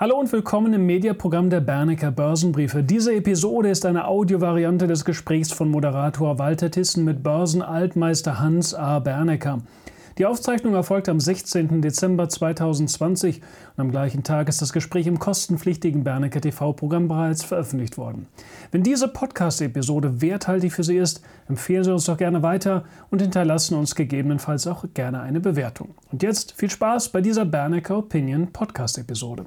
Hallo und willkommen im Mediaprogramm der Bernecker Börsenbriefe. Diese Episode ist eine Audiovariante des Gesprächs von Moderator Walter Tissen mit Börsenaltmeister Hans A. Bernecker. Die Aufzeichnung erfolgte am 16. Dezember 2020 und am gleichen Tag ist das Gespräch im kostenpflichtigen Bernecker TV-Programm bereits veröffentlicht worden. Wenn diese Podcast-Episode werthaltig für Sie ist, empfehlen Sie uns doch gerne weiter und hinterlassen uns gegebenenfalls auch gerne eine Bewertung. Und jetzt viel Spaß bei dieser Bernecker Opinion Podcast-Episode.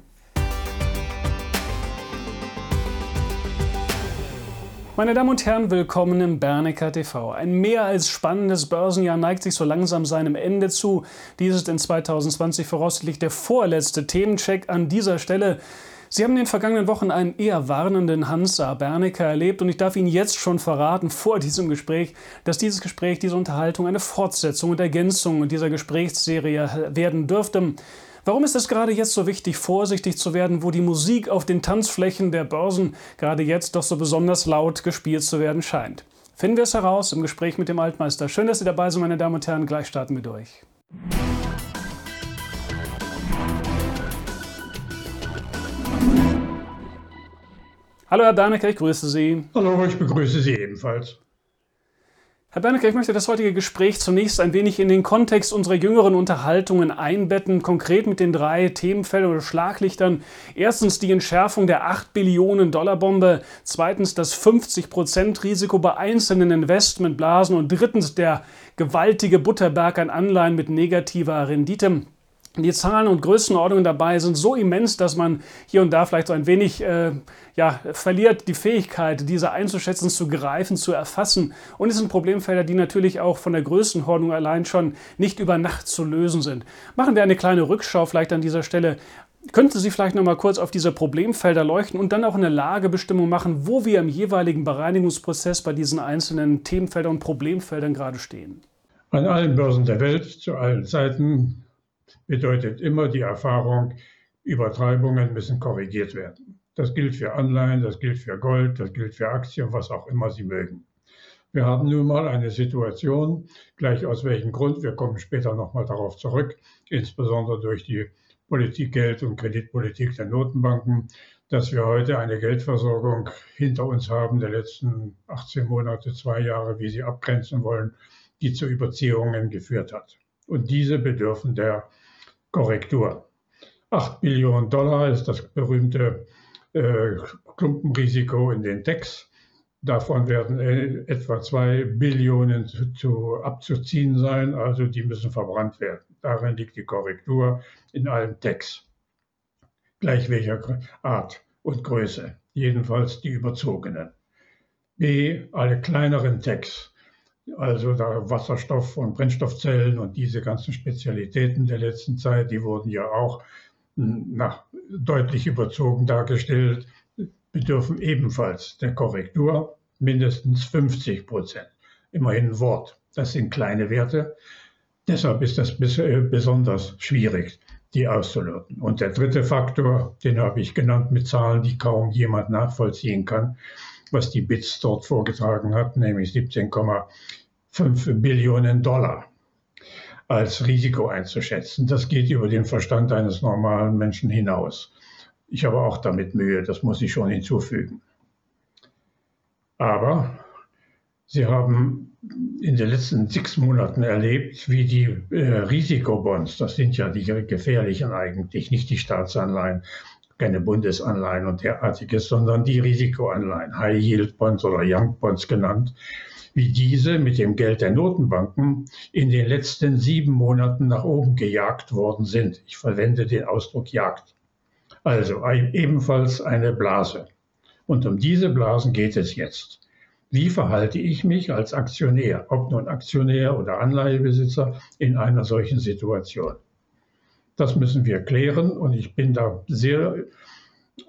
Meine Damen und Herren, willkommen im Bernecker TV. Ein mehr als spannendes Börsenjahr neigt sich so langsam seinem Ende zu. Dies ist in 2020 voraussichtlich der vorletzte Themencheck an dieser Stelle. Sie haben in den vergangenen Wochen einen eher warnenden Hansa Bernecker erlebt und ich darf Ihnen jetzt schon verraten, vor diesem Gespräch, dass dieses Gespräch, diese Unterhaltung eine Fortsetzung und Ergänzung dieser Gesprächsserie werden dürfte. Warum ist es gerade jetzt so wichtig, vorsichtig zu werden, wo die Musik auf den Tanzflächen der Börsen gerade jetzt doch so besonders laut gespielt zu werden scheint? Finden wir es heraus im Gespräch mit dem Altmeister. Schön, dass Sie dabei sind, meine Damen und Herren. Gleich starten wir durch. Hallo Herr Bernecker, ich grüße Sie. Hallo, ich begrüße Sie ebenfalls. Herr Bernecker, ich möchte das heutige Gespräch zunächst ein wenig in den Kontext unserer jüngeren Unterhaltungen einbetten, konkret mit den drei Themenfeldern oder Schlaglichtern. Erstens die Entschärfung der 8 Billionen Dollar Bombe, zweitens das 50% Risiko bei einzelnen Investmentblasen und drittens der gewaltige Butterberg an Anleihen mit negativer Rendite. Die Zahlen und Größenordnungen dabei sind so immens, dass man hier und da vielleicht so ein wenig äh, ja, verliert die Fähigkeit, diese einzuschätzen, zu greifen, zu erfassen. Und es sind Problemfelder, die natürlich auch von der Größenordnung allein schon nicht über Nacht zu lösen sind. Machen wir eine kleine Rückschau vielleicht an dieser Stelle. Könnten Sie vielleicht noch mal kurz auf diese Problemfelder leuchten und dann auch eine Lagebestimmung machen, wo wir im jeweiligen Bereinigungsprozess bei diesen einzelnen Themenfeldern und Problemfeldern gerade stehen? An allen Börsen der Welt, zu allen Zeiten, bedeutet immer die Erfahrung, Übertreibungen müssen korrigiert werden. Das gilt für Anleihen, das gilt für Gold, das gilt für Aktien, was auch immer Sie mögen. Wir haben nun mal eine Situation, gleich aus welchem Grund, wir kommen später nochmal darauf zurück, insbesondere durch die Politik, Geld- und Kreditpolitik der Notenbanken, dass wir heute eine Geldversorgung hinter uns haben der letzten 18 Monate, zwei Jahre, wie Sie abgrenzen wollen, die zu Überziehungen geführt hat. Und diese bedürfen der Korrektur. 8 Billionen Dollar ist das berühmte äh, Klumpenrisiko in den Decks. Davon werden äh, etwa 2 Billionen zu, zu, abzuziehen sein, also die müssen verbrannt werden. Darin liegt die Korrektur in allen Decks. Gleich welcher Art und Größe, jedenfalls die überzogenen. B, alle kleineren Decks also da Wasserstoff- und Brennstoffzellen und diese ganzen Spezialitäten der letzten Zeit, die wurden ja auch hm, na, deutlich überzogen dargestellt, bedürfen ebenfalls der Korrektur mindestens 50 Prozent. Immerhin ein Wort. Das sind kleine Werte. Deshalb ist das äh, besonders schwierig, die auszuloten. Und der dritte Faktor, den habe ich genannt mit Zahlen, die kaum jemand nachvollziehen kann, was die BITS dort vorgetragen hat, nämlich 17,5 Billionen Dollar als Risiko einzuschätzen. Das geht über den Verstand eines normalen Menschen hinaus. Ich habe auch damit Mühe, das muss ich schon hinzufügen. Aber Sie haben in den letzten sechs Monaten erlebt, wie die äh, Risikobonds, das sind ja die gefährlichen eigentlich, nicht die Staatsanleihen, keine Bundesanleihen und derartiges, sondern die Risikoanleihen, High Yield Bonds oder Young Bonds genannt, wie diese mit dem Geld der Notenbanken in den letzten sieben Monaten nach oben gejagt worden sind. Ich verwende den Ausdruck Jagd. Also ebenfalls eine Blase. Und um diese Blasen geht es jetzt. Wie verhalte ich mich als Aktionär, ob nun Aktionär oder Anleihebesitzer, in einer solchen Situation? Das müssen wir klären und ich bin da sehr äh,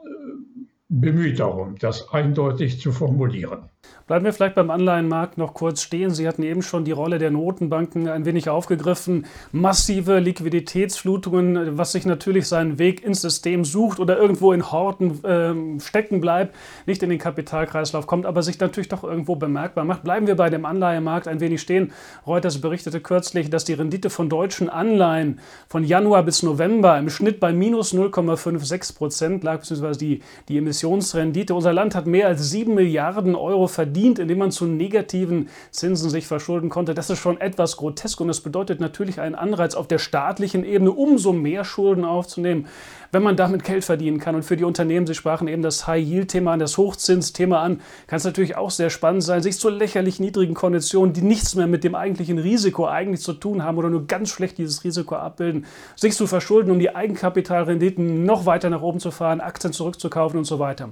bemüht darum, das eindeutig zu formulieren. Bleiben wir vielleicht beim Anleihenmarkt noch kurz stehen. Sie hatten eben schon die Rolle der Notenbanken ein wenig aufgegriffen. Massive Liquiditätsflutungen, was sich natürlich seinen Weg ins System sucht oder irgendwo in Horten äh, stecken bleibt, nicht in den Kapitalkreislauf kommt, aber sich natürlich doch irgendwo bemerkbar macht. Bleiben wir bei dem Anleihemarkt ein wenig stehen. Reuters berichtete kürzlich, dass die Rendite von deutschen Anleihen von Januar bis November im Schnitt bei minus 0,56 Prozent lag, beziehungsweise die, die Emissionsrendite. Unser Land hat mehr als 7 Milliarden Euro verdient indem man zu negativen Zinsen sich verschulden konnte. Das ist schon etwas grotesk und das bedeutet natürlich einen Anreiz auf der staatlichen Ebene, umso mehr Schulden aufzunehmen, wenn man damit Geld verdienen kann. Und für die Unternehmen, Sie sprachen eben das High-Yield-Thema an, das Hochzins-Thema an, kann es natürlich auch sehr spannend sein, sich zu lächerlich niedrigen Konditionen, die nichts mehr mit dem eigentlichen Risiko eigentlich zu tun haben oder nur ganz schlecht dieses Risiko abbilden, sich zu verschulden, um die Eigenkapitalrenditen noch weiter nach oben zu fahren, Aktien zurückzukaufen und so weiter.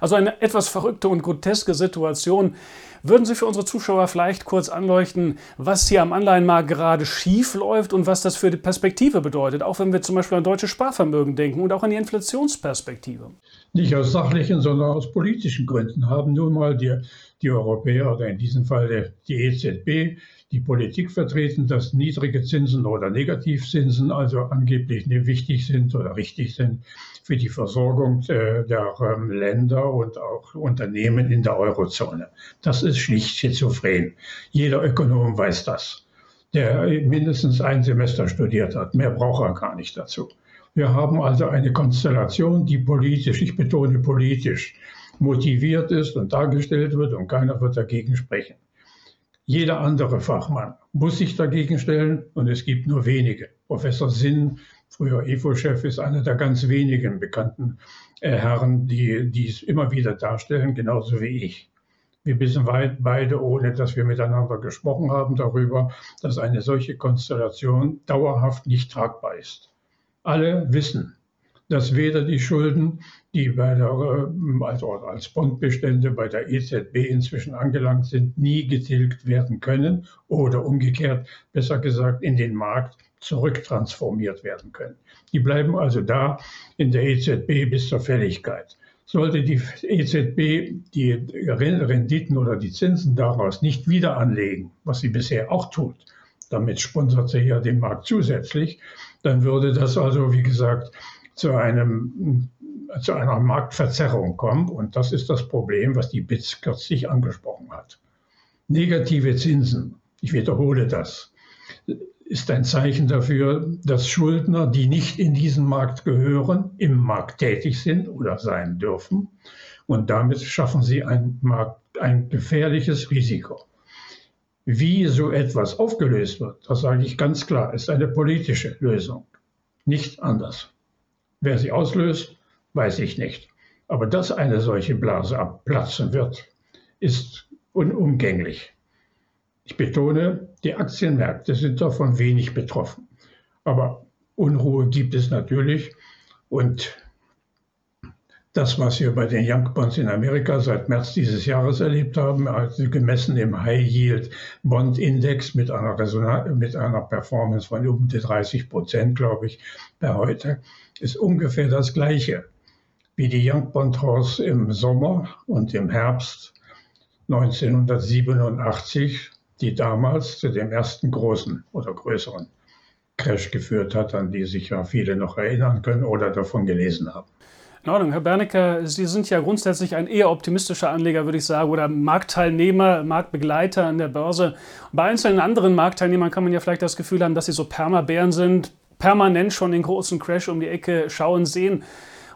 Also eine etwas verrückte und groteske Situation. Würden Sie für unsere Zuschauer vielleicht kurz anleuchten, was hier am Anleihenmarkt gerade schief läuft und was das für die Perspektive bedeutet, auch wenn wir zum Beispiel an deutsche Sparvermögen denken und auch an die Inflationsperspektive? Nicht aus sachlichen, sondern aus politischen Gründen haben nun mal die, die Europäer oder in diesem Fall die EZB die Politik vertreten, dass niedrige Zinsen oder Negativzinsen also angeblich nicht wichtig sind oder richtig sind für die Versorgung äh, der ähm, Länder und auch Unternehmen in der Eurozone. Das ist schlicht schizophren. Jeder Ökonom weiß das, der mindestens ein Semester studiert hat. Mehr braucht er gar nicht dazu. Wir haben also eine Konstellation, die politisch, ich betone politisch, motiviert ist und dargestellt wird und keiner wird dagegen sprechen. Jeder andere Fachmann muss sich dagegen stellen und es gibt nur wenige. Professor Sinn, früher EFO-Chef, ist einer der ganz wenigen bekannten äh, Herren, die dies immer wieder darstellen, genauso wie ich. Wir wissen beide, ohne dass wir miteinander gesprochen haben, darüber, dass eine solche Konstellation dauerhaft nicht tragbar ist. Alle wissen, dass weder die Schulden, die bei der, äh, also als Bondbestände bei der EZB inzwischen angelangt sind, nie getilgt werden können oder umgekehrt, besser gesagt, in den Markt zurücktransformiert werden können. Die bleiben also da in der EZB bis zur Fälligkeit. Sollte die EZB die Renditen oder die Zinsen daraus nicht wieder anlegen, was sie bisher auch tut, damit sponsert sie ja den Markt zusätzlich, dann würde das also, wie gesagt, zu, einem, zu einer Marktverzerrung kommen. Und das ist das Problem, was die BITS kürzlich angesprochen hat. Negative Zinsen, ich wiederhole das, ist ein Zeichen dafür, dass Schuldner, die nicht in diesen Markt gehören, im Markt tätig sind oder sein dürfen. Und damit schaffen sie ein, Markt, ein gefährliches Risiko. Wie so etwas aufgelöst wird, das sage ich ganz klar, ist eine politische Lösung. Nicht anders. Wer sie auslöst, weiß ich nicht. Aber dass eine solche Blase abplatzen wird, ist unumgänglich. Ich betone, die Aktienmärkte sind davon wenig betroffen. Aber Unruhe gibt es natürlich. Und das, was wir bei den Young Bonds in Amerika seit März dieses Jahres erlebt haben, also gemessen im High Yield Bond Index mit einer, mit einer Performance von um die 30 Prozent, glaube ich, bei heute, ist ungefähr das Gleiche wie die Young Bond House im Sommer und im Herbst 1987, die damals zu dem ersten großen oder größeren Crash geführt hat, an die sich ja viele noch erinnern können oder davon gelesen haben. In Ordnung. Herr Bernecker, Sie sind ja grundsätzlich ein eher optimistischer Anleger, würde ich sagen, oder Marktteilnehmer, Marktbegleiter an der Börse. bei einzelnen anderen Marktteilnehmern kann man ja vielleicht das Gefühl haben, dass sie so Permabären sind, permanent schon den großen Crash um die Ecke schauen sehen.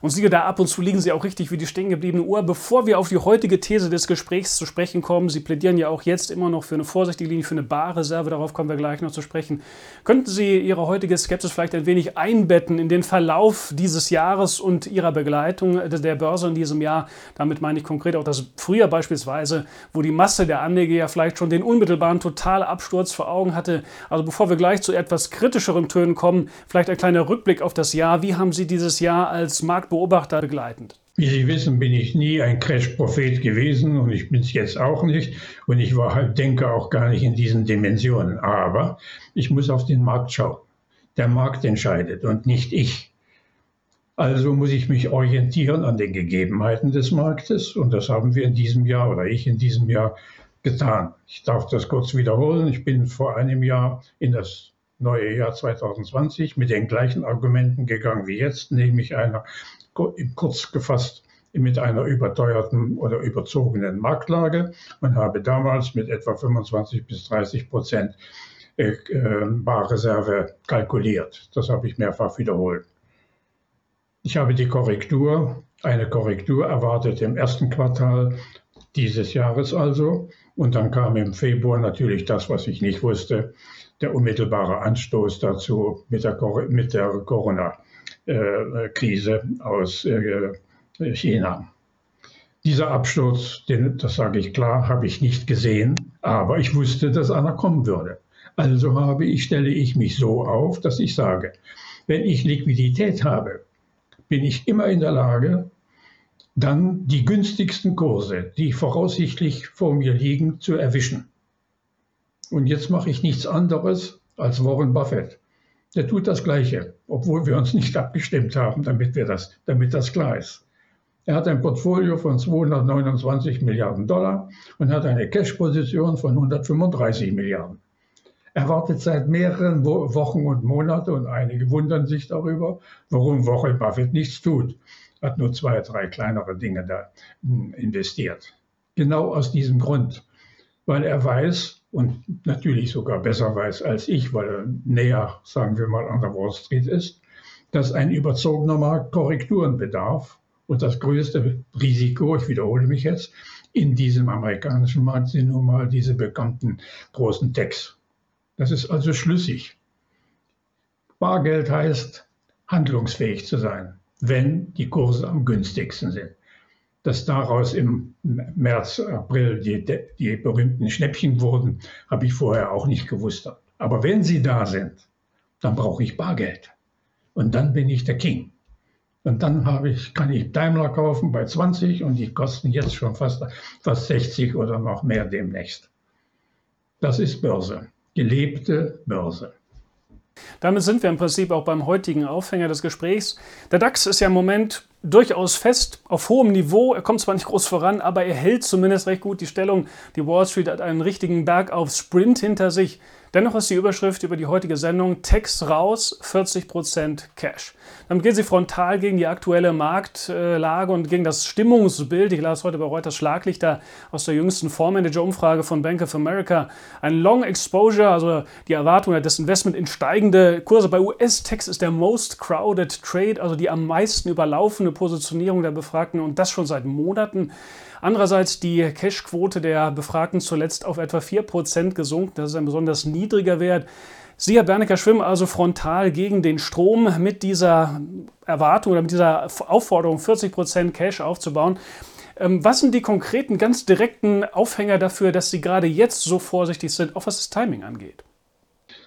Und siehe da, ab und zu liegen sie auch richtig wie die stehengebliebene Uhr. Bevor wir auf die heutige These des Gesprächs zu sprechen kommen, Sie plädieren ja auch jetzt immer noch für eine vorsichtige Linie, für eine Barreserve, darauf kommen wir gleich noch zu sprechen. Könnten Sie Ihre heutige Skepsis vielleicht ein wenig einbetten in den Verlauf dieses Jahres und Ihrer Begleitung der Börse in diesem Jahr? Damit meine ich konkret auch das Frühjahr beispielsweise, wo die Masse der Anleger ja vielleicht schon den unmittelbaren Totalabsturz vor Augen hatte. Also bevor wir gleich zu etwas kritischeren Tönen kommen, vielleicht ein kleiner Rückblick auf das Jahr. Wie haben Sie dieses Jahr als Markt Beobachter begleitend? Wie Sie wissen, bin ich nie ein Crash-Prophet gewesen und ich bin es jetzt auch nicht. Und ich war halt, denke auch gar nicht in diesen Dimensionen. Aber ich muss auf den Markt schauen. Der Markt entscheidet und nicht ich. Also muss ich mich orientieren an den Gegebenheiten des Marktes und das haben wir in diesem Jahr oder ich in diesem Jahr getan. Ich darf das kurz wiederholen. Ich bin vor einem Jahr in das neue Jahr 2020 mit den gleichen Argumenten gegangen wie jetzt, nämlich einer kurz gefasst mit einer überteuerten oder überzogenen Marktlage und habe damals mit etwa 25 bis 30 Prozent äh, äh, Barreserve kalkuliert. Das habe ich mehrfach wiederholt. Ich habe die Korrektur, eine Korrektur erwartet im ersten Quartal dieses Jahres also. Und dann kam im Februar natürlich das, was ich nicht wusste, der unmittelbare Anstoß dazu mit der, mit der Corona-Krise aus äh, China. Dieser Absturz, den, das sage ich klar, habe ich nicht gesehen, aber ich wusste, dass einer kommen würde. Also habe ich, stelle ich mich so auf, dass ich sage, wenn ich Liquidität habe, bin ich immer in der Lage, dann die günstigsten Kurse, die voraussichtlich vor mir liegen, zu erwischen. Und jetzt mache ich nichts anderes als Warren Buffett. Der tut das Gleiche, obwohl wir uns nicht abgestimmt haben, damit, wir das, damit das klar ist. Er hat ein Portfolio von 229 Milliarden Dollar und hat eine Cash-Position von 135 Milliarden. Er wartet seit mehreren Wochen und Monaten und einige wundern sich darüber, warum Warren Buffett nichts tut. Hat nur zwei, drei kleinere Dinge da hm, investiert. Genau aus diesem Grund, weil er weiß und natürlich sogar besser weiß als ich, weil er näher, sagen wir mal, an der Wall Street ist, dass ein überzogener Markt Korrekturen bedarf. Und das größte Risiko, ich wiederhole mich jetzt, in diesem amerikanischen Markt sind nun mal diese bekannten großen Techs, das ist also schlüssig. Bargeld heißt, handlungsfähig zu sein, wenn die Kurse am günstigsten sind. Dass daraus im März, April die, die berühmten Schnäppchen wurden, habe ich vorher auch nicht gewusst. Aber wenn sie da sind, dann brauche ich Bargeld. Und dann bin ich der King. Und dann habe ich, kann ich Daimler kaufen bei 20 und die kosten jetzt schon fast, fast 60 oder noch mehr demnächst. Das ist Börse gelebte Börse. Damit sind wir im Prinzip auch beim heutigen Aufhänger des Gesprächs. Der DAX ist ja im Moment durchaus fest, auf hohem Niveau. Er kommt zwar nicht groß voran, aber er hält zumindest recht gut die Stellung. Die Wall Street hat einen richtigen Berg auf Sprint hinter sich. Dennoch ist die Überschrift über die heutige Sendung Text raus, 40% Cash. Damit gehen sie frontal gegen die aktuelle Marktlage und gegen das Stimmungsbild. Ich las heute bei Reuters Schlaglichter aus der jüngsten Fondsmanager-Umfrage von Bank of America. Ein Long Exposure, also die Erwartung des Investment in steigende Kurse. Bei US-Text ist der Most Crowded Trade, also die am meisten überlaufene Positionierung der Befragten und das schon seit Monaten. Andererseits die Cash-Quote der Befragten zuletzt auf etwa 4% gesunken. Das ist ein besonders niedriger Wert. Sie, Herr Bernecker, schwimmen also frontal gegen den Strom mit dieser Erwartung oder mit dieser Aufforderung, 40% Cash aufzubauen. Ähm, was sind die konkreten, ganz direkten Aufhänger dafür, dass Sie gerade jetzt so vorsichtig sind, auch was das Timing angeht?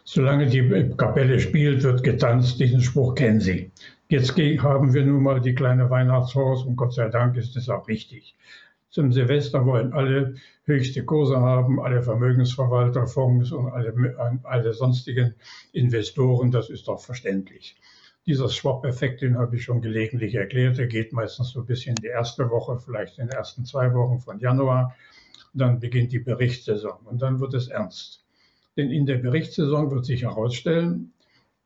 Solange die Kapelle spielt, wird getanzt. Diesen Spruch kennen Sie. Jetzt haben wir nun mal die kleine Weihnachtshaus und Gott sei Dank ist es auch richtig. Zum Silvester wollen alle höchste Kurse haben, alle Vermögensverwalter, Fonds und alle, alle sonstigen Investoren. Das ist doch verständlich. Dieser Swap-Effekt, den habe ich schon gelegentlich erklärt, der geht meistens so ein bisschen in die erste Woche, vielleicht in den ersten zwei Wochen von Januar. Dann beginnt die Berichtssaison und dann wird es ernst. Denn in der Berichtssaison wird sich herausstellen,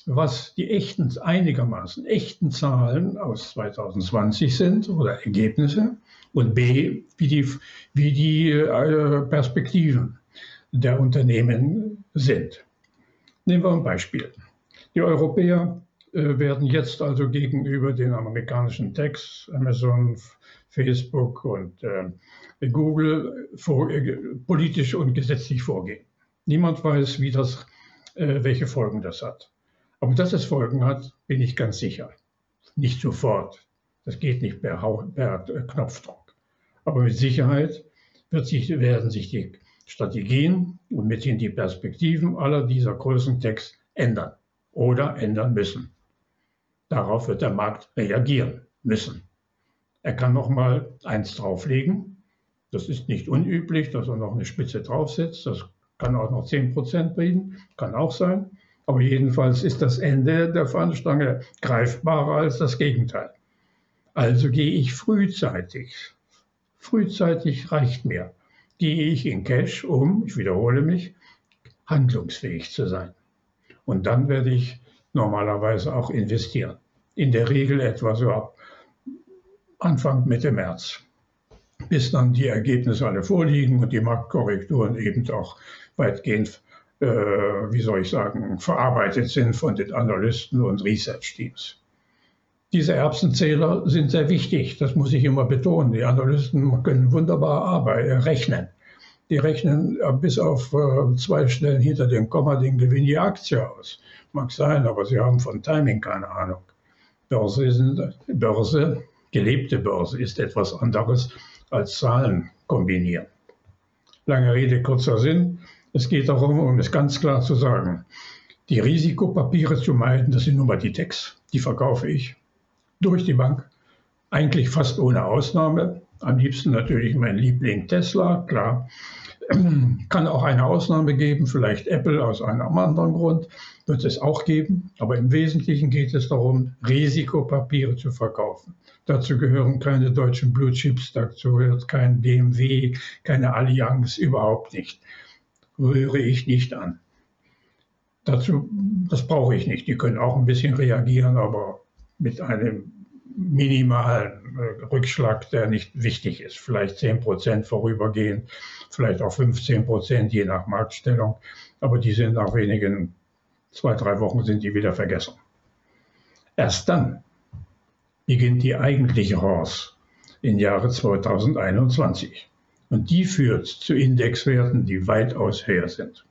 was die echten, einigermaßen echten Zahlen aus 2020 sind oder Ergebnisse und B, wie die, wie die äh, Perspektiven der Unternehmen sind. Nehmen wir ein Beispiel. Die Europäer äh, werden jetzt also gegenüber den amerikanischen Techs, Amazon, Facebook und äh, Google vor, äh, politisch und gesetzlich vorgehen. Niemand weiß, wie das, welche Folgen das hat. Aber dass es Folgen hat, bin ich ganz sicher. Nicht sofort. Das geht nicht per, per Knopfdruck. Aber mit Sicherheit sich, werden sich die Strategien und mithin die Perspektiven aller dieser großen Techs ändern oder ändern müssen. Darauf wird der Markt reagieren müssen. Er kann noch mal eins drauflegen. Das ist nicht unüblich, dass er noch eine Spitze draufsetzt. Das kann auch noch 10 Prozent bieten, kann auch sein. Aber jedenfalls ist das Ende der Fahnenstange greifbarer als das Gegenteil. Also gehe ich frühzeitig. Frühzeitig reicht mir. Gehe ich in Cash, um, ich wiederhole mich, handlungsfähig zu sein. Und dann werde ich normalerweise auch investieren. In der Regel etwa so ab Anfang Mitte März, bis dann die Ergebnisse alle vorliegen und die Marktkorrekturen eben auch weitgehend, äh, wie soll ich sagen, verarbeitet sind von den Analysten und Research-Teams. Diese Erbsenzähler sind sehr wichtig, das muss ich immer betonen. Die Analysten können wunderbar arbeiten, rechnen. Die rechnen bis auf äh, zwei Stellen hinter dem Komma den Gewinn die Aktie aus. Mag sein, aber sie haben von Timing keine Ahnung. Börse, ist, Börse gelebte Börse ist etwas anderes als Zahlen kombinieren. Lange Rede, kurzer Sinn. Es geht darum, um es ganz klar zu sagen, die Risikopapiere zu meiden, das sind nun mal die Techs, die verkaufe ich durch die Bank, eigentlich fast ohne Ausnahme. Am liebsten natürlich mein Liebling Tesla, klar. Kann auch eine Ausnahme geben, vielleicht Apple aus einem anderen Grund, wird es auch geben. Aber im Wesentlichen geht es darum, Risikopapiere zu verkaufen. Dazu gehören keine deutschen Blue Chips, dazu gehört kein BMW, keine Allianz, überhaupt nicht. Rühre ich nicht an. Dazu, das brauche ich nicht. Die können auch ein bisschen reagieren, aber mit einem minimalen äh, Rückschlag, der nicht wichtig ist. Vielleicht 10 Prozent vorübergehend, vielleicht auch 15 Prozent, je nach Marktstellung. Aber die sind nach wenigen zwei, drei Wochen sind die wieder vergessen. Erst dann beginnt die eigentliche Horse im Jahre 2021. Und die führt zu Indexwerten, die weitaus höher sind.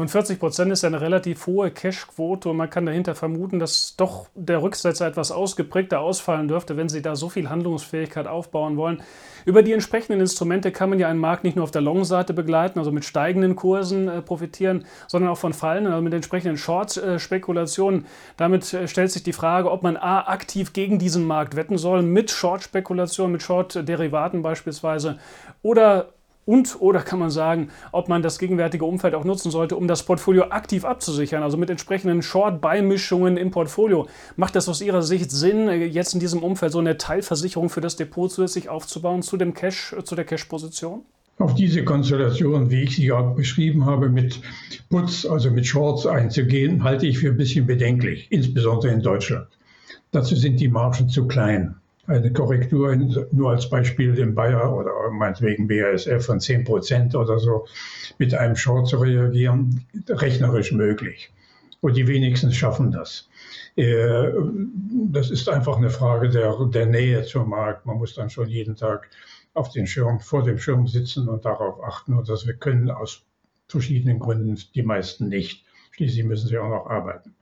Und 40 Prozent ist eine relativ hohe Cash-Quote und man kann dahinter vermuten, dass doch der Rücksetzer etwas ausgeprägter ausfallen dürfte, wenn Sie da so viel Handlungsfähigkeit aufbauen wollen. Über die entsprechenden Instrumente kann man ja einen Markt nicht nur auf der Long-Seite begleiten, also mit steigenden Kursen äh, profitieren, sondern auch von fallenden, also mit entsprechenden Short-Spekulationen. Damit äh, stellt sich die Frage, ob man A, aktiv gegen diesen Markt wetten soll, mit Short-Spekulationen, mit Short-Derivaten beispielsweise, oder und oder kann man sagen, ob man das gegenwärtige Umfeld auch nutzen sollte, um das Portfolio aktiv abzusichern, also mit entsprechenden Short-Beimischungen im Portfolio. Macht das aus Ihrer Sicht Sinn, jetzt in diesem Umfeld so eine Teilversicherung für das Depot zusätzlich aufzubauen zu dem Cash, zu der Cash-Position? Auf diese Konstellation, wie ich sie auch beschrieben habe, mit Putz, also mit Shorts einzugehen, halte ich für ein bisschen bedenklich, insbesondere in Deutschland. Dazu sind die Margen zu klein eine Korrektur, nur als Beispiel in Bayer oder meinetwegen BASF von 10 Prozent oder so mit einem Short zu reagieren, rechnerisch möglich. Und die wenigsten schaffen das. Äh, das ist einfach eine Frage der, der Nähe zum Markt. Man muss dann schon jeden Tag auf den Schirm, vor dem Schirm sitzen und darauf achten. Und das wir können aus verschiedenen Gründen die meisten nicht. Schließlich müssen sie auch noch arbeiten.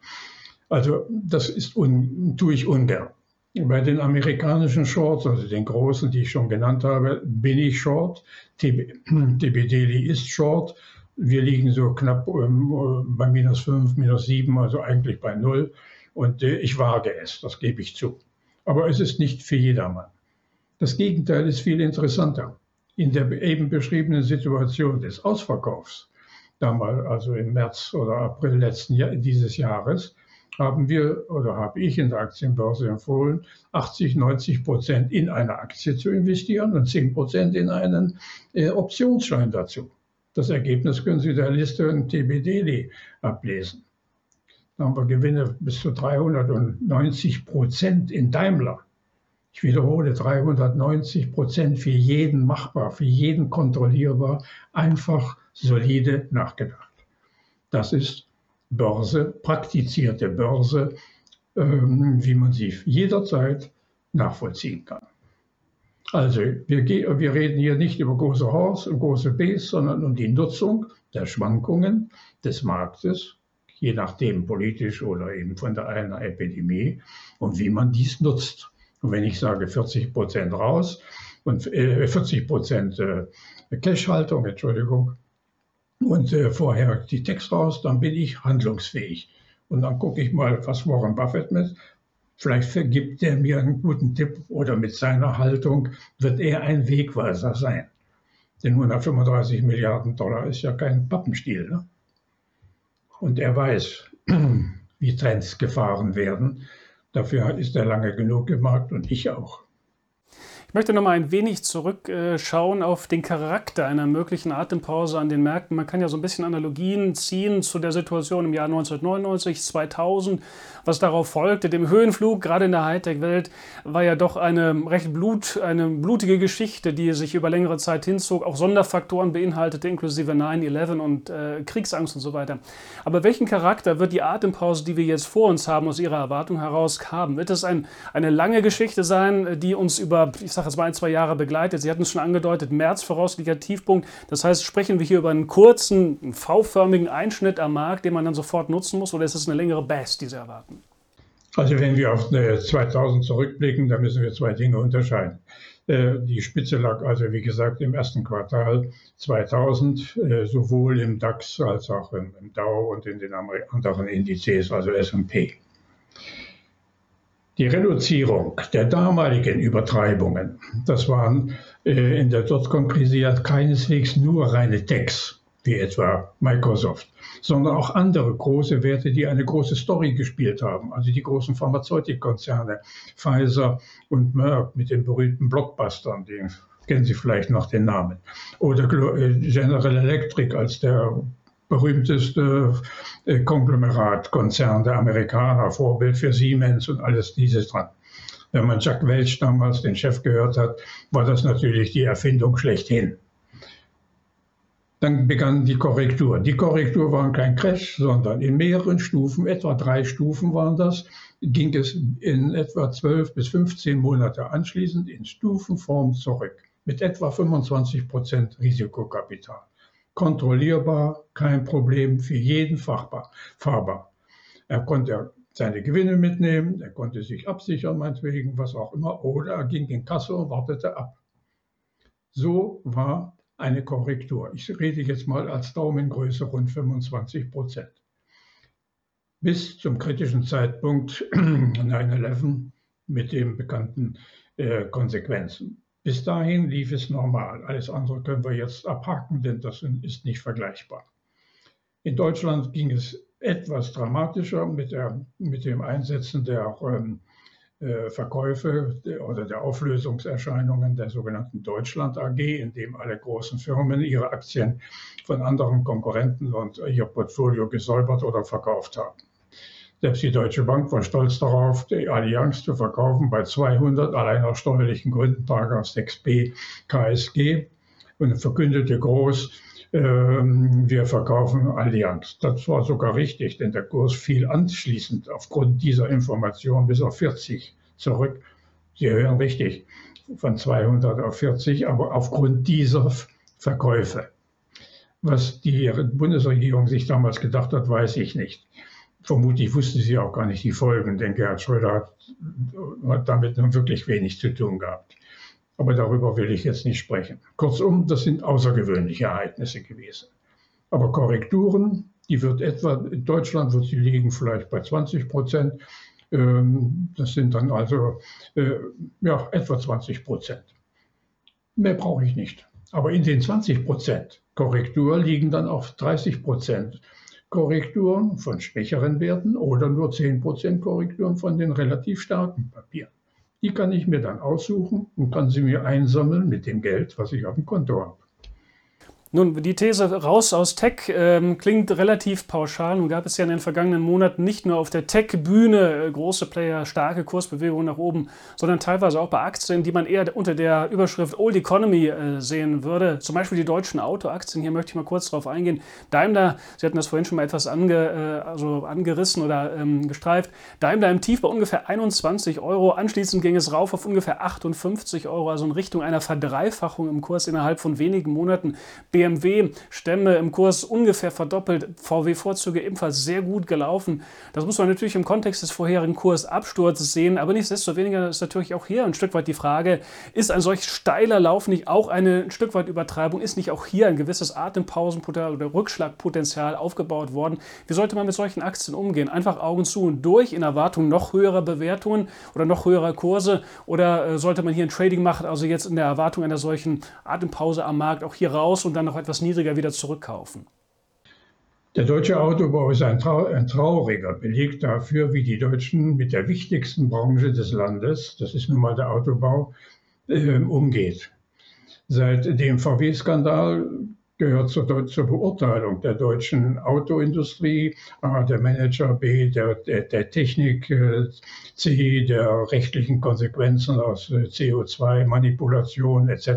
Also das ist un, tue ich ungern. Bei den amerikanischen Shorts, also den großen, die ich schon genannt habe, bin ich Short. TB ist Short. Wir liegen so knapp ähm, bei minus 5, minus 7, also eigentlich bei 0. Und äh, ich wage es, das gebe ich zu. Aber es ist nicht für jedermann. Das Gegenteil ist viel interessanter. In der eben beschriebenen Situation des Ausverkaufs, damals also im März oder April letzten Jahr, dieses Jahres, haben wir oder habe ich in der Aktienbörse empfohlen, 80, 90 Prozent in eine Aktie zu investieren und 10 Prozent in einen äh, Optionsschein dazu. Das Ergebnis können Sie der Liste in TBD ablesen. Da haben wir Gewinne bis zu 390 Prozent in Daimler. Ich wiederhole, 390 Prozent für jeden machbar, für jeden kontrollierbar, einfach solide nachgedacht. Das ist Börse, praktizierte Börse, ähm, wie man sie jederzeit nachvollziehen kann. Also wir, wir reden hier nicht über große Horse und große Bs, sondern um die Nutzung der Schwankungen des Marktes, je nachdem politisch oder eben von der einer Epidemie und wie man dies nutzt. Und wenn ich sage 40 Prozent raus und äh, 40 Prozent äh, Cashhaltung, Entschuldigung, und äh, vorher die Text raus, dann bin ich handlungsfähig. Und dann gucke ich mal, was Warren Buffett mit. Vielleicht vergibt er mir einen guten Tipp oder mit seiner Haltung wird er ein Wegweiser sein. Denn 135 Milliarden Dollar ist ja kein Pappenstiel. Ne? Und er weiß, wie Trends gefahren werden. Dafür ist er lange genug gemacht und ich auch. Ich möchte noch mal ein wenig zurückschauen auf den Charakter einer möglichen Atempause an den Märkten. Man kann ja so ein bisschen Analogien ziehen zu der Situation im Jahr 1999, 2000, was darauf folgte. Dem Höhenflug, gerade in der Hightech-Welt, war ja doch eine recht blut, eine blutige Geschichte, die sich über längere Zeit hinzog, auch Sonderfaktoren beinhaltete, inklusive 9-11 und äh, Kriegsangst und so weiter. Aber welchen Charakter wird die Atempause, die wir jetzt vor uns haben, aus Ihrer Erwartung heraus haben? Wird es ein, eine lange Geschichte sein, die uns über, ich sage jetzt mal ein, zwei Jahre begleitet. Sie hatten es schon angedeutet, März voraussichtlicher Tiefpunkt. Das heißt, sprechen wir hier über einen kurzen, V-förmigen Einschnitt am Markt, den man dann sofort nutzen muss, oder ist es eine längere Bass, die Sie erwarten? Also wenn wir auf 2000 zurückblicken, dann müssen wir zwei Dinge unterscheiden. Äh, die Spitze lag also, wie gesagt, im ersten Quartal 2000, äh, sowohl im DAX als auch im Dow und in den anderen Indizes, also S&P. Die Reduzierung der damaligen Übertreibungen, das waren äh, in der Dotcom-Krise keineswegs nur reine Techs, wie etwa Microsoft, sondern auch andere große Werte, die eine große Story gespielt haben. Also die großen Pharmazeutikkonzerne, Pfizer und Merck mit den berühmten Blockbustern, die kennen Sie vielleicht noch den Namen. Oder äh, General Electric als der berühmteste äh, Konglomeratskonzern der Amerikaner, Vorbild für Siemens und alles dieses dran. Wenn man Jack Welch damals, den Chef, gehört hat, war das natürlich die Erfindung schlechthin. Dann begann die Korrektur. Die Korrektur war kein Crash, sondern in mehreren Stufen, etwa drei Stufen waren das, ging es in etwa 12 bis 15 Monate anschließend in Stufenform zurück mit etwa 25 Prozent Risikokapital kontrollierbar, kein Problem, für jeden fachbar, fahrbar. Er konnte seine Gewinne mitnehmen, er konnte sich absichern, meinetwegen, was auch immer, oder er ging in Kasse und wartete ab. So war eine Korrektur. Ich rede jetzt mal als Daumengröße rund 25 Prozent. Bis zum kritischen Zeitpunkt 9-11 mit den bekannten äh, Konsequenzen. Bis dahin lief es normal. Alles andere können wir jetzt abhaken, denn das ist nicht vergleichbar. In Deutschland ging es etwas dramatischer mit, der, mit dem Einsetzen der ähm, äh, Verkäufe oder der Auflösungserscheinungen der sogenannten Deutschland AG, in dem alle großen Firmen ihre Aktien von anderen Konkurrenten und ihr Portfolio gesäubert oder verkauft haben. Selbst die Deutsche Bank war stolz darauf, die Allianz zu verkaufen bei 200, allein aus steuerlichen Gründen, Paragraph 6b KSG und verkündete groß, äh, wir verkaufen Allianz. Das war sogar richtig, denn der Kurs fiel anschließend aufgrund dieser Information bis auf 40 zurück. Sie hören richtig, von 200 auf 40, aber aufgrund dieser Verkäufe. Was die Bundesregierung sich damals gedacht hat, weiß ich nicht. Vermutlich wusste sie auch gar nicht die Folgen, denn Gerhard Schröder hat, hat damit nun wirklich wenig zu tun gehabt. Aber darüber will ich jetzt nicht sprechen. Kurzum, das sind außergewöhnliche Ereignisse gewesen. Aber Korrekturen, die wird etwa, in Deutschland wird sie liegen vielleicht bei 20 Prozent. Ähm, das sind dann also äh, ja, etwa 20 Prozent. Mehr brauche ich nicht. Aber in den 20 Prozent Korrektur liegen dann auch 30 Prozent Korrekturen von schwächeren Werten oder nur 10% Korrekturen von den relativ starken Papieren. Die kann ich mir dann aussuchen und kann sie mir einsammeln mit dem Geld, was ich auf dem Konto habe. Nun, die These raus aus Tech ähm, klingt relativ pauschal. Nun gab es ja in den vergangenen Monaten nicht nur auf der Tech-Bühne äh, große Player, starke Kursbewegungen nach oben, sondern teilweise auch bei Aktien, die man eher unter der Überschrift Old Economy äh, sehen würde. Zum Beispiel die deutschen Autoaktien. Hier möchte ich mal kurz drauf eingehen. Daimler, Sie hatten das vorhin schon mal etwas ange, äh, also angerissen oder ähm, gestreift. Daimler im Tief bei ungefähr 21 Euro. Anschließend ging es rauf auf ungefähr 58 Euro, also in Richtung einer Verdreifachung im Kurs innerhalb von wenigen Monaten. BMW Stämme im Kurs ungefähr verdoppelt, VW-Vorzüge ebenfalls sehr gut gelaufen. Das muss man natürlich im Kontext des vorherigen Kursabsturzes sehen, aber nichtsdestoweniger ist natürlich auch hier ein Stück weit die Frage, ist ein solch steiler Lauf nicht auch eine ein Stück weit Übertreibung? Ist nicht auch hier ein gewisses Atempausenpotenzial oder Rückschlagpotenzial aufgebaut worden? Wie sollte man mit solchen Aktien umgehen? Einfach Augen zu und durch in Erwartung noch höherer Bewertungen oder noch höherer Kurse? Oder äh, sollte man hier ein Trading machen, also jetzt in der Erwartung einer solchen Atempause am Markt auch hier raus und dann noch etwas niedriger wieder zurückkaufen? Der deutsche Autobau ist ein, trau ein, trauriger Beleg dafür, wie die Deutschen mit der wichtigsten Branche des Landes, das ist nun mal der Autobau, äh, umgeht. Seit dem VW-Skandal gehört zur, zur, Beurteilung der deutschen Autoindustrie, A, der Manager, B, der, der, der Technik, äh, C, der rechtlichen Konsequenzen aus äh, CO2-Manipulation etc.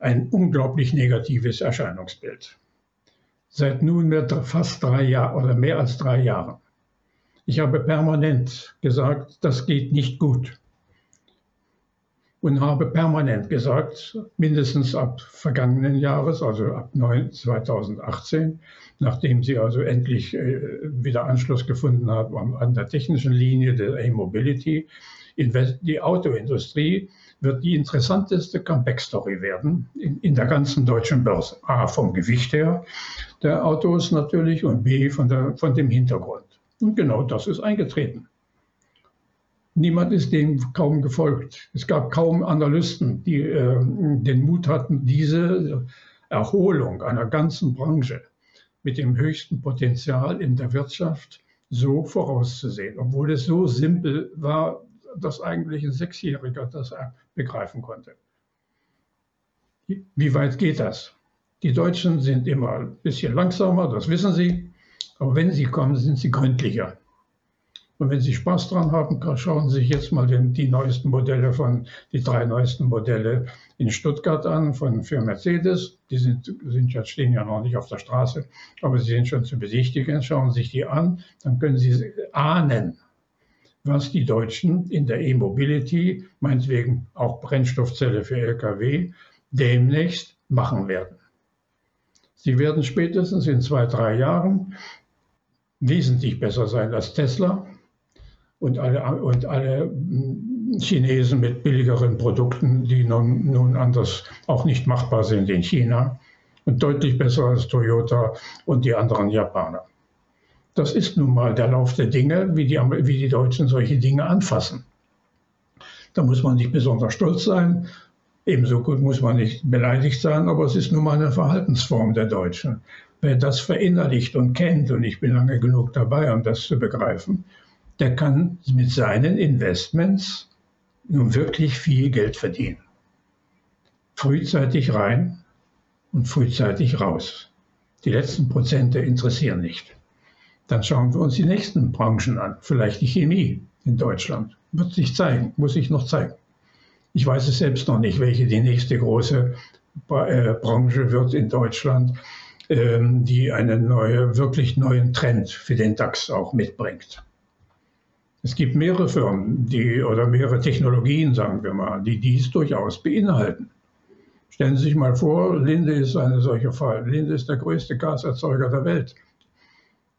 ein unglaublich negatives Erscheinungsbild. Seit nunmehr fast drei Jahren oder mehr als drei Jahren. Ich habe permanent gesagt, das geht nicht gut und habe permanent gesagt, mindestens ab vergangenen Jahres, also ab 2018, nachdem sie also endlich äh, wieder Anschluss gefunden hat an der technischen Linie der A-Mobility, die Autoindustrie wird die interessanteste Comeback-Story werden in, in, der ganzen deutschen Börse. A, vom Gewicht her der Autos natürlich und B, von, der, von dem Hintergrund. Und genau das ist eingetreten. Niemand ist dem kaum gefolgt. Es gab kaum Analysten, die äh, den Mut hatten, diese Erholung einer ganzen Branche mit dem höchsten Potenzial in der Wirtschaft so vorauszusehen, obwohl es so simpel war, dass eigentlich ein Sechsjähriger das begreifen konnte. Wie weit geht das? Die Deutschen sind immer ein bisschen langsamer, das wissen sie, aber wenn sie kommen, sind sie gründlicher. Und wenn Sie Spaß dran haben, schauen Sie sich jetzt mal den, die neuesten Modelle von, die drei neuesten Modelle in Stuttgart an von für Mercedes. Die sind, sind ja, stehen ja noch nicht auf der Straße, aber sie sind schon zu besichtigen. Schauen Sie sich die an, dann können Sie ahnen, was die Deutschen in der E-Mobility, meinetwegen auch Brennstoffzelle für Lkw, demnächst machen werden. Sie werden spätestens in zwei, drei Jahren wesentlich besser sein als Tesla und alle, und alle hm, Chinesen mit billigeren Produkten, die nun, nun anders auch nicht machbar sind in China und deutlich besser als Toyota und die anderen Japaner. Das ist nun mal der Lauf der Dinge, wie die, wie die Deutschen solche Dinge anfassen. Da muss man nicht besonders stolz sein, ebenso gut muss man nicht beleidigt sein, aber es ist nun mal eine Verhaltensform der Deutschen. Wer das verinnerlicht und kennt, und ich bin lange genug dabei, um das zu begreifen, der kann mit seinen Investments nun wirklich viel Geld verdienen. Frühzeitig rein und frühzeitig raus. Die letzten Prozente interessieren nicht. Dann schauen wir uns die nächsten Branchen an. Vielleicht die Chemie in Deutschland. Wird sich zeigen, muss sich noch zeigen. Ich weiß es selbst noch nicht, welche die nächste große äh, Branche wird in Deutschland, ähm, die einen neue, wirklich neuen Trend für den DAX auch mitbringt. Es gibt mehrere Firmen, die oder mehrere Technologien, sagen wir mal, die dies durchaus beinhalten. Stellen Sie sich mal vor, Linde ist eine solche Fall. Linde ist der größte Gaserzeuger der Welt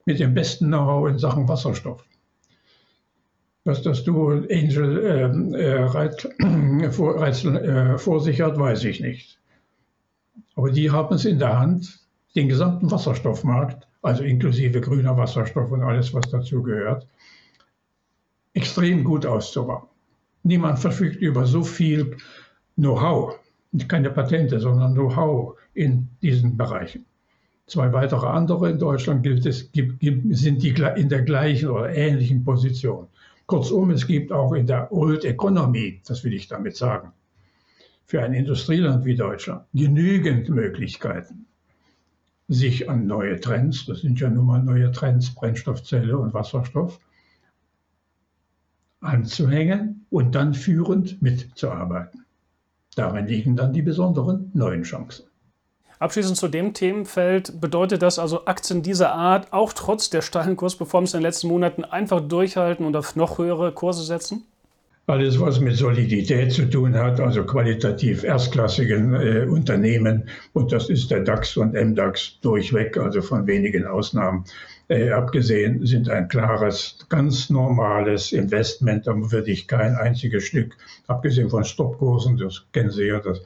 mit dem besten Know-how in Sachen Wasserstoff. Was das Duo Angel ähm, äh, Reit, vor, äh, vor sich hat, weiß ich nicht. Aber die haben es in der Hand, den gesamten Wasserstoffmarkt, also inklusive grüner Wasserstoff und alles, was dazu gehört, extrem gut auszubauen. Niemand verfügt über so viel Know-how, keine Patente, sondern Know-how in diesen Bereichen. Zwei weitere andere in Deutschland gilt es, gibt, sind die in der gleichen oder ähnlichen Position. Kurzum, es gibt auch in der Old Economy, das will ich damit sagen, für ein Industrieland wie Deutschland genügend Möglichkeiten, sich an neue Trends, das sind ja nun mal neue Trends, Brennstoffzelle und Wasserstoff, anzuhängen und dann führend mitzuarbeiten. Darin liegen dann die besonderen neuen Chancen. Abschließend zu dem Themenfeld bedeutet das also Aktien dieser Art auch trotz der steilen Kursperformance in den letzten Monaten einfach durchhalten und auf noch höhere Kurse setzen? Alles, was mit Solidität zu tun hat, also qualitativ erstklassigen äh, Unternehmen, und das ist der DAX und MDAX durchweg, also von wenigen Ausnahmen äh, abgesehen, sind ein klares, ganz normales Investment. Da würde ich kein einziges Stück, abgesehen von Stoppkursen, das kennen Sie ja, das,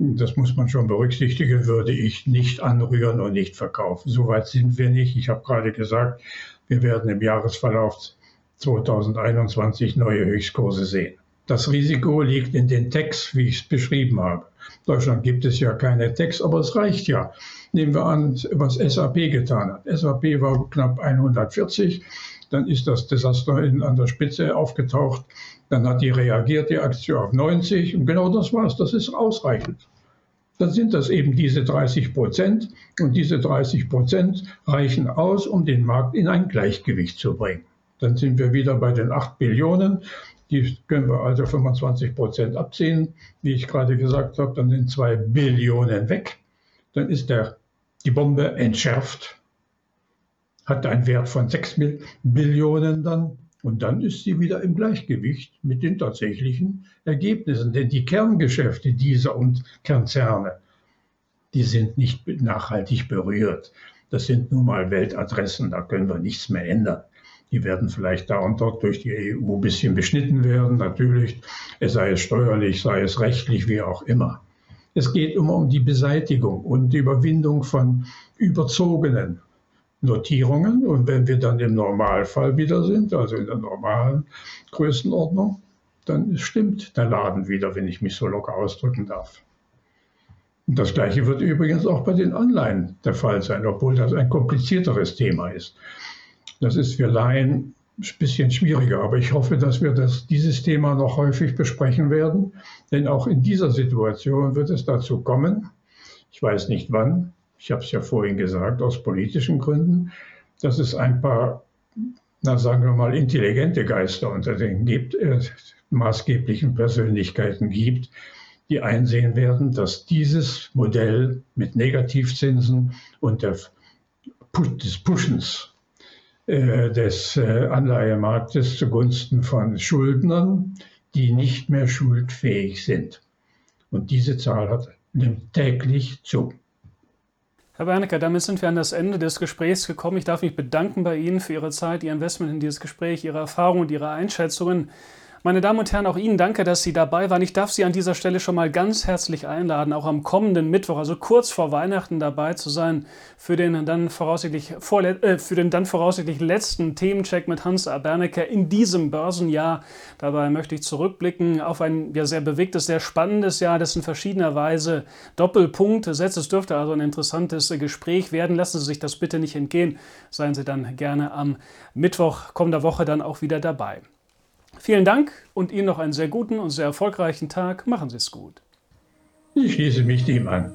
das muss man schon berücksichtigen, würde ich nicht anrühren und nicht verkaufen. Soweit sind wir nicht. Ich habe gerade gesagt, wir werden im Jahresverlauf 2021 neue Höchstkurse sehen. Das Risiko liegt in den Tags, wie ich es beschrieben habe. In Deutschland gibt es ja keine Text, aber es reicht ja. Nehmen wir an, was SAP getan hat. SAP war knapp 140, dann ist das Desaster in, an der Spitze aufgetaucht, dann hat die reagiert, die Aktie auf 90 und genau das war's, das ist ausreichend. Dann sind das eben diese 30 Prozent und diese 30 Prozent reichen aus, um den Markt in ein Gleichgewicht zu bringen. Dann sind wir wieder bei den 8 Billionen. Die können wir also 25 Prozent abziehen. Wie ich gerade gesagt habe, dann sind 2 Billionen weg. Dann ist der, die Bombe entschärft, hat einen Wert von 6 Billionen dann. Und dann ist sie wieder im Gleichgewicht mit den tatsächlichen Ergebnissen. Denn die Kerngeschäfte dieser und Konzerne, die sind nicht nachhaltig berührt. Das sind nun mal Weltadressen, da können wir nichts mehr ändern. Die werden vielleicht da und dort durch die EU ein bisschen beschnitten werden, natürlich, es sei es steuerlich, sei es rechtlich, wie auch immer. Es geht immer um die Beseitigung und die Überwindung von überzogenen Notierungen. Und wenn wir dann im Normalfall wieder sind, also in der normalen Größenordnung, dann stimmt der Laden wieder, wenn ich mich so locker ausdrücken darf. Und das Gleiche wird übrigens auch bei den Anleihen der Fall sein, obwohl das ein komplizierteres Thema ist. Das ist für Laien ein bisschen schwieriger, aber ich hoffe, dass wir das, dieses Thema noch häufig besprechen werden, denn auch in dieser Situation wird es dazu kommen, ich weiß nicht wann, ich habe es ja vorhin gesagt, aus politischen Gründen, dass es ein paar, na sagen wir mal, intelligente Geister unter den gibt, äh, maßgeblichen Persönlichkeiten gibt, die einsehen werden, dass dieses Modell mit Negativzinsen und der, des Pushens äh, des äh, Anleihemarktes zugunsten von Schuldnern, die nicht mehr schuldfähig sind. Und diese Zahl hat, nimmt täglich zu. Herr Bernecker, damit sind wir an das Ende des Gesprächs gekommen. Ich darf mich bedanken bei Ihnen für Ihre Zeit, Ihr Investment in dieses Gespräch, Ihre Erfahrungen und Ihre Einschätzungen. Meine Damen und Herren, auch Ihnen danke, dass Sie dabei waren. Ich darf Sie an dieser Stelle schon mal ganz herzlich einladen, auch am kommenden Mittwoch, also kurz vor Weihnachten dabei zu sein, für den dann voraussichtlich, äh, für den dann voraussichtlich letzten Themencheck mit Hans Bernecker in diesem Börsenjahr. Dabei möchte ich zurückblicken auf ein ja, sehr bewegtes, sehr spannendes Jahr, das in verschiedener Weise Doppelpunkte setzt. Es dürfte also ein interessantes Gespräch werden. Lassen Sie sich das bitte nicht entgehen. Seien Sie dann gerne am Mittwoch kommender Woche dann auch wieder dabei. Vielen Dank und Ihnen noch einen sehr guten und sehr erfolgreichen Tag. Machen Sie es gut. Ich schließe mich dem an.